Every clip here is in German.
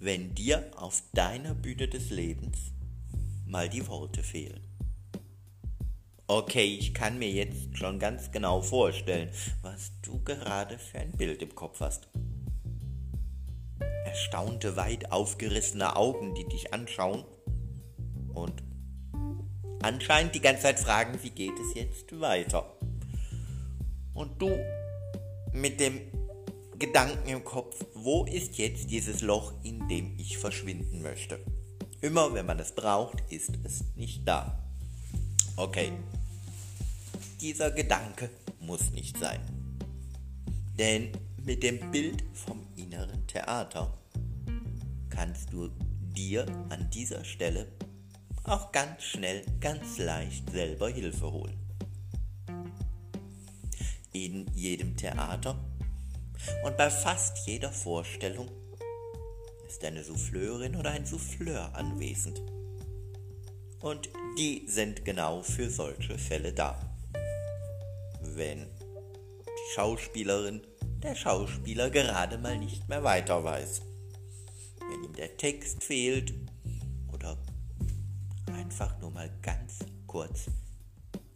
wenn dir auf deiner Bühne des Lebens mal die Worte fehlen. Okay, ich kann mir jetzt schon ganz genau vorstellen, was du gerade für ein Bild im Kopf hast. Erstaunte, weit aufgerissene Augen, die dich anschauen und anscheinend die ganze Zeit fragen, wie geht es jetzt weiter? Und du mit dem Gedanken im Kopf, wo ist jetzt dieses Loch, in dem ich verschwinden möchte? Immer wenn man es braucht, ist es nicht da. Okay, dieser Gedanke muss nicht sein. Denn mit dem Bild vom inneren Theater kannst du dir an dieser Stelle auch ganz schnell, ganz leicht selber Hilfe holen. In jedem Theater und bei fast jeder Vorstellung ist eine Souffleurin oder ein Souffleur anwesend. Und die sind genau für solche Fälle da. Wenn die Schauspielerin, der Schauspieler gerade mal nicht mehr weiter weiß. Wenn ihm der Text fehlt oder einfach nur mal ganz kurz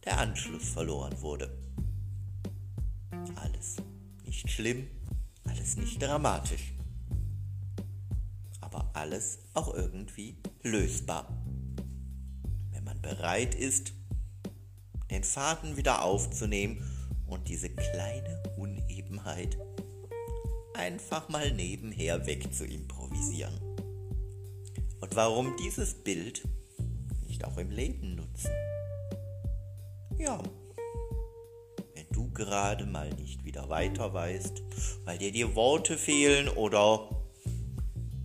der Anschluss verloren wurde. Alles nicht schlimm, alles nicht dramatisch. Aber alles auch irgendwie lösbar. Wenn man bereit ist, den Faden wieder aufzunehmen und diese kleine Unebenheit einfach mal nebenher weg zu improvisieren. Und warum dieses Bild nicht auch im Leben nutzen? Ja, gerade mal nicht wieder weiter weißt, weil dir die Worte fehlen oder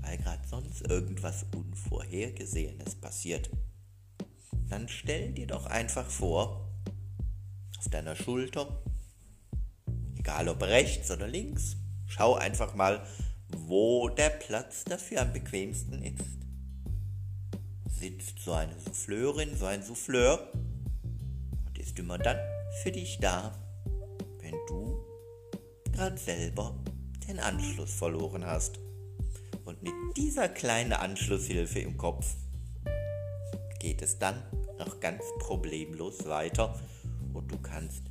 weil gerade sonst irgendwas Unvorhergesehenes passiert, dann stell dir doch einfach vor, auf deiner Schulter, egal ob rechts oder links, schau einfach mal, wo der Platz dafür am bequemsten ist. Sitzt so eine Souffleurin, so ein Souffleur und ist immer dann für dich da, wenn du gerade selber den Anschluss verloren hast. Und mit dieser kleinen Anschlusshilfe im Kopf geht es dann noch ganz problemlos weiter und du kannst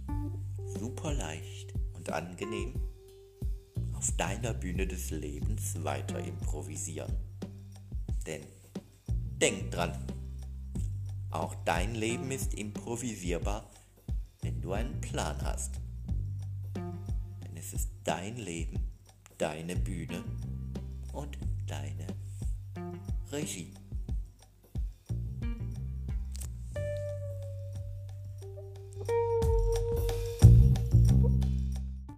super leicht und angenehm auf deiner Bühne des Lebens weiter improvisieren. Denn denk dran, auch dein Leben ist improvisierbar, wenn du einen Plan hast. Es ist dein Leben, deine Bühne und deine Regie.